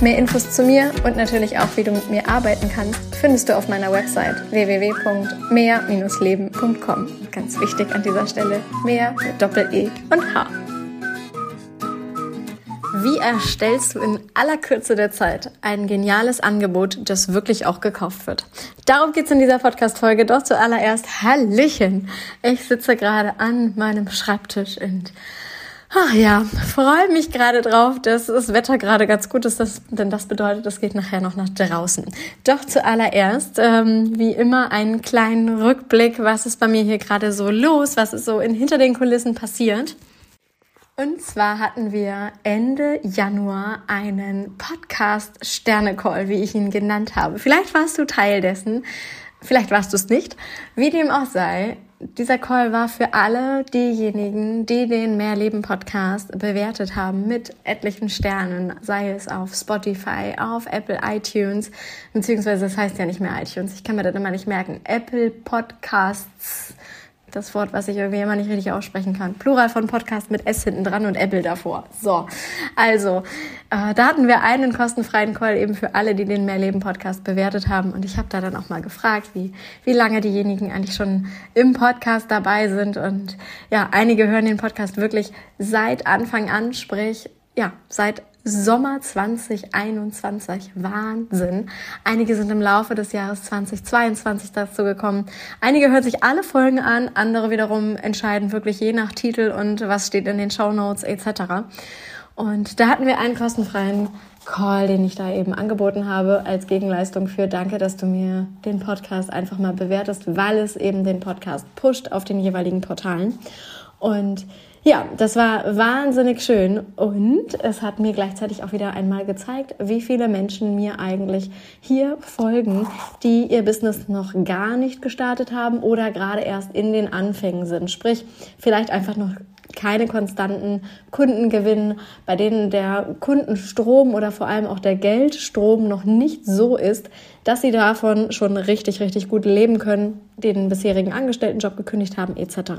Mehr Infos zu mir und natürlich auch, wie du mit mir arbeiten kannst, findest du auf meiner Website www.mehr-leben.com. Ganz wichtig an dieser Stelle, mehr mit Doppel-E und H. Wie erstellst du in aller Kürze der Zeit ein geniales Angebot, das wirklich auch gekauft wird? Darum geht's in dieser Podcast-Folge. Doch zuallererst Hallöchen. Ich sitze gerade an meinem Schreibtisch und Ach ja, freue mich gerade drauf, dass das Wetter gerade ganz gut ist, das, denn das bedeutet, es geht nachher noch nach draußen. Doch zuallererst, ähm, wie immer, einen kleinen Rückblick, was ist bei mir hier gerade so los, was ist so in, hinter den Kulissen passiert. Und zwar hatten wir Ende Januar einen Podcast Sterne Call, wie ich ihn genannt habe. Vielleicht warst du Teil dessen, vielleicht warst du es nicht. Wie dem auch sei, dieser Call war für alle diejenigen, die den Mehrleben Podcast bewertet haben mit etlichen Sternen, sei es auf Spotify, auf Apple iTunes, beziehungsweise das heißt ja nicht mehr iTunes, ich kann mir das immer nicht merken, Apple Podcasts das Wort, was ich irgendwie immer nicht richtig aussprechen kann. Plural von Podcast mit S hinten dran und Apple davor. So, also, äh, da hatten wir einen kostenfreien Call eben für alle, die den Mehrleben-Podcast bewertet haben. Und ich habe da dann auch mal gefragt, wie, wie lange diejenigen eigentlich schon im Podcast dabei sind. Und ja, einige hören den Podcast wirklich seit Anfang an, sprich, ja, seit Sommer 2021. Wahnsinn. Einige sind im Laufe des Jahres 2022 dazu gekommen. Einige hören sich alle Folgen an, andere wiederum entscheiden wirklich je nach Titel und was steht in den Show Notes etc. Und da hatten wir einen kostenfreien Call, den ich da eben angeboten habe als Gegenleistung für Danke, dass du mir den Podcast einfach mal bewertest, weil es eben den Podcast pusht auf den jeweiligen Portalen. Und ja, das war wahnsinnig schön und es hat mir gleichzeitig auch wieder einmal gezeigt, wie viele Menschen mir eigentlich hier folgen, die ihr Business noch gar nicht gestartet haben oder gerade erst in den Anfängen sind. Sprich, vielleicht einfach noch keine konstanten Kunden gewinnen, bei denen der Kundenstrom oder vor allem auch der Geldstrom noch nicht so ist, dass sie davon schon richtig, richtig gut leben können, den bisherigen Angestelltenjob gekündigt haben etc.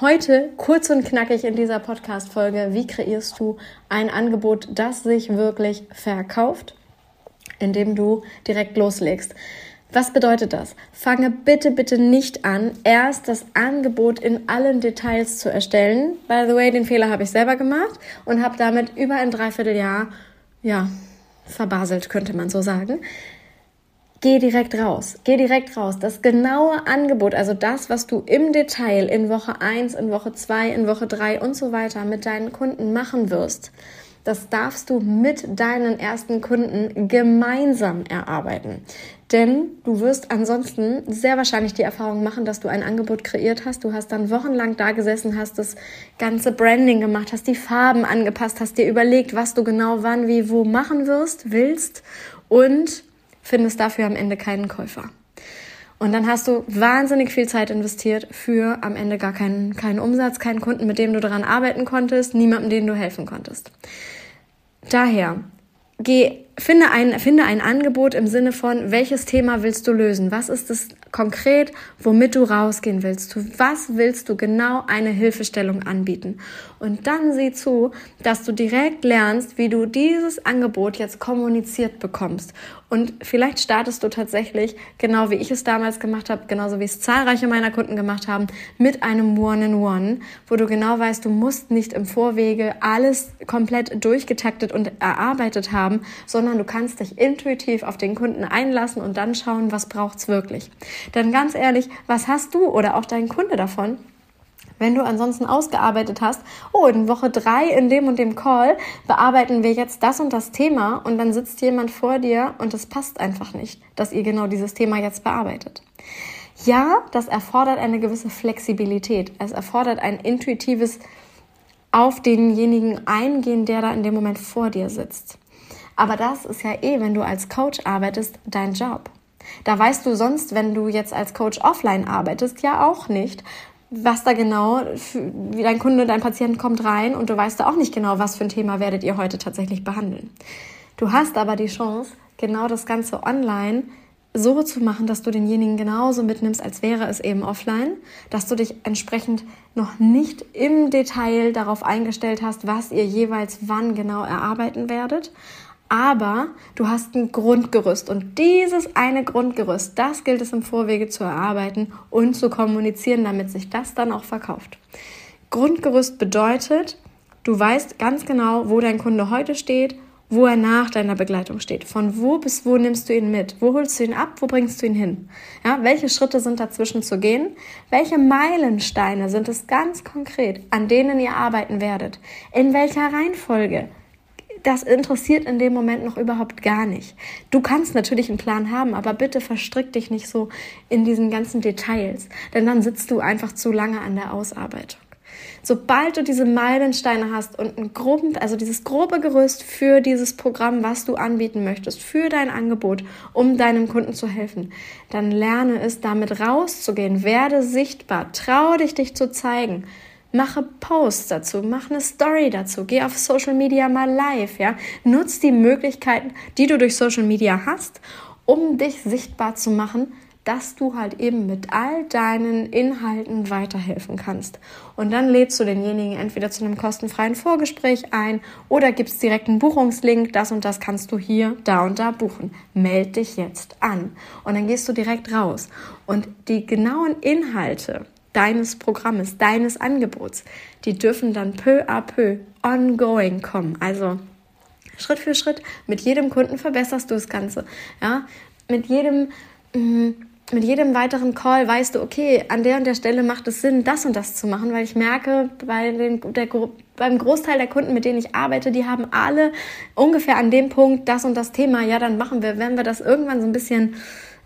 Heute kurz und knackig in dieser Podcast-Folge, wie kreierst du ein Angebot, das sich wirklich verkauft, indem du direkt loslegst. Was bedeutet das? Fange bitte, bitte nicht an, erst das Angebot in allen Details zu erstellen. By the way, den Fehler habe ich selber gemacht und habe damit über ein Dreivierteljahr, ja, verbaselt, könnte man so sagen. Geh direkt raus. Geh direkt raus. Das genaue Angebot, also das, was du im Detail in Woche 1, in Woche 2, in Woche 3 und so weiter mit deinen Kunden machen wirst, das darfst du mit deinen ersten Kunden gemeinsam erarbeiten. Denn du wirst ansonsten sehr wahrscheinlich die Erfahrung machen, dass du ein Angebot kreiert hast. Du hast dann wochenlang da gesessen, hast das ganze Branding gemacht, hast die Farben angepasst, hast dir überlegt, was du genau wann, wie, wo machen wirst, willst und findest dafür am Ende keinen Käufer. Und dann hast du wahnsinnig viel Zeit investiert für am Ende gar keinen, keinen Umsatz, keinen Kunden, mit dem du daran arbeiten konntest, niemandem, den du helfen konntest. Daher, geh, finde ein, finde ein Angebot im Sinne von, welches Thema willst du lösen? Was ist es konkret, womit du rausgehen willst? Was willst du genau eine Hilfestellung anbieten? Und dann sieh zu, dass du direkt lernst, wie du dieses Angebot jetzt kommuniziert bekommst. Und vielleicht startest du tatsächlich, genau wie ich es damals gemacht habe, genauso wie es zahlreiche meiner Kunden gemacht haben, mit einem One-in-One, wo du genau weißt, du musst nicht im Vorwege alles komplett durchgetaktet und erarbeitet haben, sondern du kannst dich intuitiv auf den Kunden einlassen und dann schauen, was braucht's wirklich. Denn ganz ehrlich, was hast du oder auch dein Kunde davon, wenn du ansonsten ausgearbeitet hast, oh, in Woche drei in dem und dem Call bearbeiten wir jetzt das und das Thema und dann sitzt jemand vor dir und es passt einfach nicht, dass ihr genau dieses Thema jetzt bearbeitet. Ja, das erfordert eine gewisse Flexibilität. Es erfordert ein intuitives auf denjenigen eingehen, der da in dem Moment vor dir sitzt. Aber das ist ja eh, wenn du als Coach arbeitest, dein Job. Da weißt du sonst, wenn du jetzt als Coach offline arbeitest, ja auch nicht, was da genau, wie dein Kunde, dein Patient kommt rein und du weißt da auch nicht genau, was für ein Thema werdet ihr heute tatsächlich behandeln. Du hast aber die Chance, genau das Ganze online so zu machen, dass du denjenigen genauso mitnimmst, als wäre es eben offline, dass du dich entsprechend noch nicht im Detail darauf eingestellt hast, was ihr jeweils wann genau erarbeiten werdet, aber du hast ein Grundgerüst und dieses eine Grundgerüst, das gilt es im Vorwege zu erarbeiten und zu kommunizieren, damit sich das dann auch verkauft. Grundgerüst bedeutet, du weißt ganz genau, wo dein Kunde heute steht, wo er nach deiner Begleitung steht. Von wo bis wo nimmst du ihn mit? Wo holst du ihn ab? Wo bringst du ihn hin? Ja, welche Schritte sind dazwischen zu gehen? Welche Meilensteine sind es ganz konkret, an denen ihr arbeiten werdet? In welcher Reihenfolge? Das interessiert in dem Moment noch überhaupt gar nicht. Du kannst natürlich einen Plan haben, aber bitte verstrick dich nicht so in diesen ganzen Details, denn dann sitzt du einfach zu lange an der Ausarbeitung. Sobald du diese Meilensteine hast und ein groben, also dieses grobe Gerüst für dieses Programm, was du anbieten möchtest, für dein Angebot, um deinem Kunden zu helfen, dann lerne es, damit rauszugehen, werde sichtbar, trau dich, dich zu zeigen mache Posts dazu, mach eine Story dazu, geh auf Social Media mal live, ja. Nutz die Möglichkeiten, die du durch Social Media hast, um dich sichtbar zu machen, dass du halt eben mit all deinen Inhalten weiterhelfen kannst. Und dann lädst du denjenigen entweder zu einem kostenfreien Vorgespräch ein oder gibst direkt einen Buchungslink, das und das kannst du hier, da und da buchen. Meld dich jetzt an. Und dann gehst du direkt raus. Und die genauen Inhalte, deines Programmes, deines Angebots, die dürfen dann peu à peu ongoing kommen. Also Schritt für Schritt, mit jedem Kunden verbesserst du das Ganze. Ja? Mit jedem mm, mit jedem weiteren Call weißt du, okay, an der und der Stelle macht es Sinn, das und das zu machen, weil ich merke, bei den, der, beim Großteil der Kunden, mit denen ich arbeite, die haben alle ungefähr an dem Punkt das und das Thema. Ja, dann machen wir, wenn wir das irgendwann so ein bisschen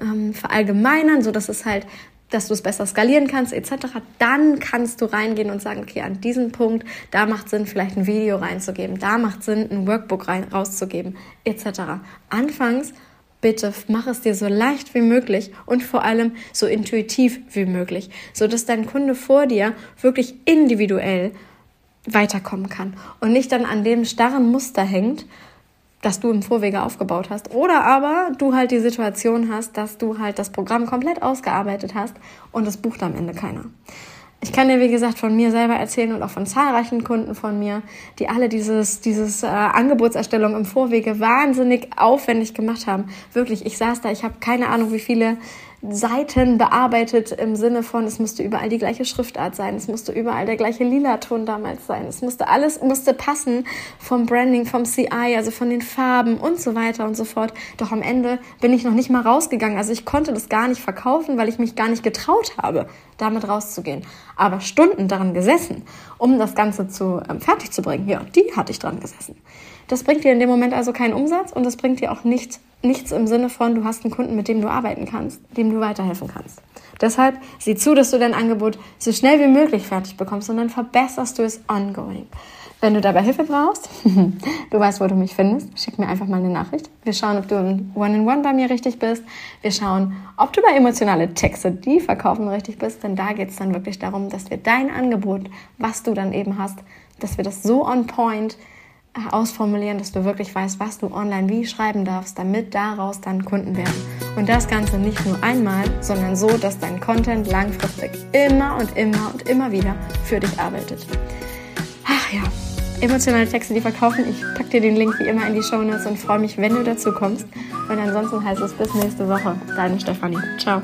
ähm, verallgemeinern, so dass es halt dass du es besser skalieren kannst etc., dann kannst du reingehen und sagen, okay, an diesem Punkt, da macht Sinn, vielleicht ein Video reinzugeben, da macht Sinn, ein Workbook rein, rauszugeben etc. Anfangs bitte mach es dir so leicht wie möglich und vor allem so intuitiv wie möglich, so dass dein Kunde vor dir wirklich individuell weiterkommen kann und nicht dann an dem starren Muster hängt, das du im Vorwege aufgebaut hast. Oder aber du halt die Situation hast, dass du halt das Programm komplett ausgearbeitet hast und es bucht am Ende keiner. Ich kann dir, wie gesagt, von mir selber erzählen und auch von zahlreichen Kunden von mir, die alle dieses, dieses äh, Angebotserstellung im Vorwege wahnsinnig aufwendig gemacht haben. Wirklich, ich saß da, ich habe keine Ahnung, wie viele Seiten bearbeitet im Sinne von, es musste überall die gleiche Schriftart sein, es musste überall der gleiche Lila-Ton damals sein, es musste alles musste passen vom Branding, vom CI, also von den Farben und so weiter und so fort. Doch am Ende bin ich noch nicht mal rausgegangen, also ich konnte das gar nicht verkaufen, weil ich mich gar nicht getraut habe, damit rauszugehen. Aber Stunden daran gesessen, um das Ganze zu ähm, fertig zu bringen, ja, die hatte ich dran gesessen. Das bringt dir in dem Moment also keinen Umsatz und das bringt dir auch nichts nichts im Sinne von, du hast einen Kunden, mit dem du arbeiten kannst, dem du weiterhelfen kannst. Deshalb sieh zu, dass du dein Angebot so schnell wie möglich fertig bekommst und dann verbesserst du es ongoing. Wenn du dabei Hilfe brauchst, du weißt, wo du mich findest, schick mir einfach mal eine Nachricht. Wir schauen, ob du im One-in-One bei mir richtig bist. Wir schauen, ob du bei emotionale Texte, die verkaufen, richtig bist. Denn da geht es dann wirklich darum, dass wir dein Angebot, was du dann eben hast, dass wir das so on point ausformulieren, dass du wirklich weißt, was du online wie schreiben darfst, damit daraus dann Kunden werden. Und das Ganze nicht nur einmal, sondern so, dass dein Content langfristig immer und immer und immer wieder für dich arbeitet. Ach ja, emotionale Texte, die verkaufen. Ich packe dir den Link wie immer in die Show Notes und freue mich, wenn du dazu kommst. Und ansonsten heißt es bis nächste Woche. Deine Stefanie. Ciao.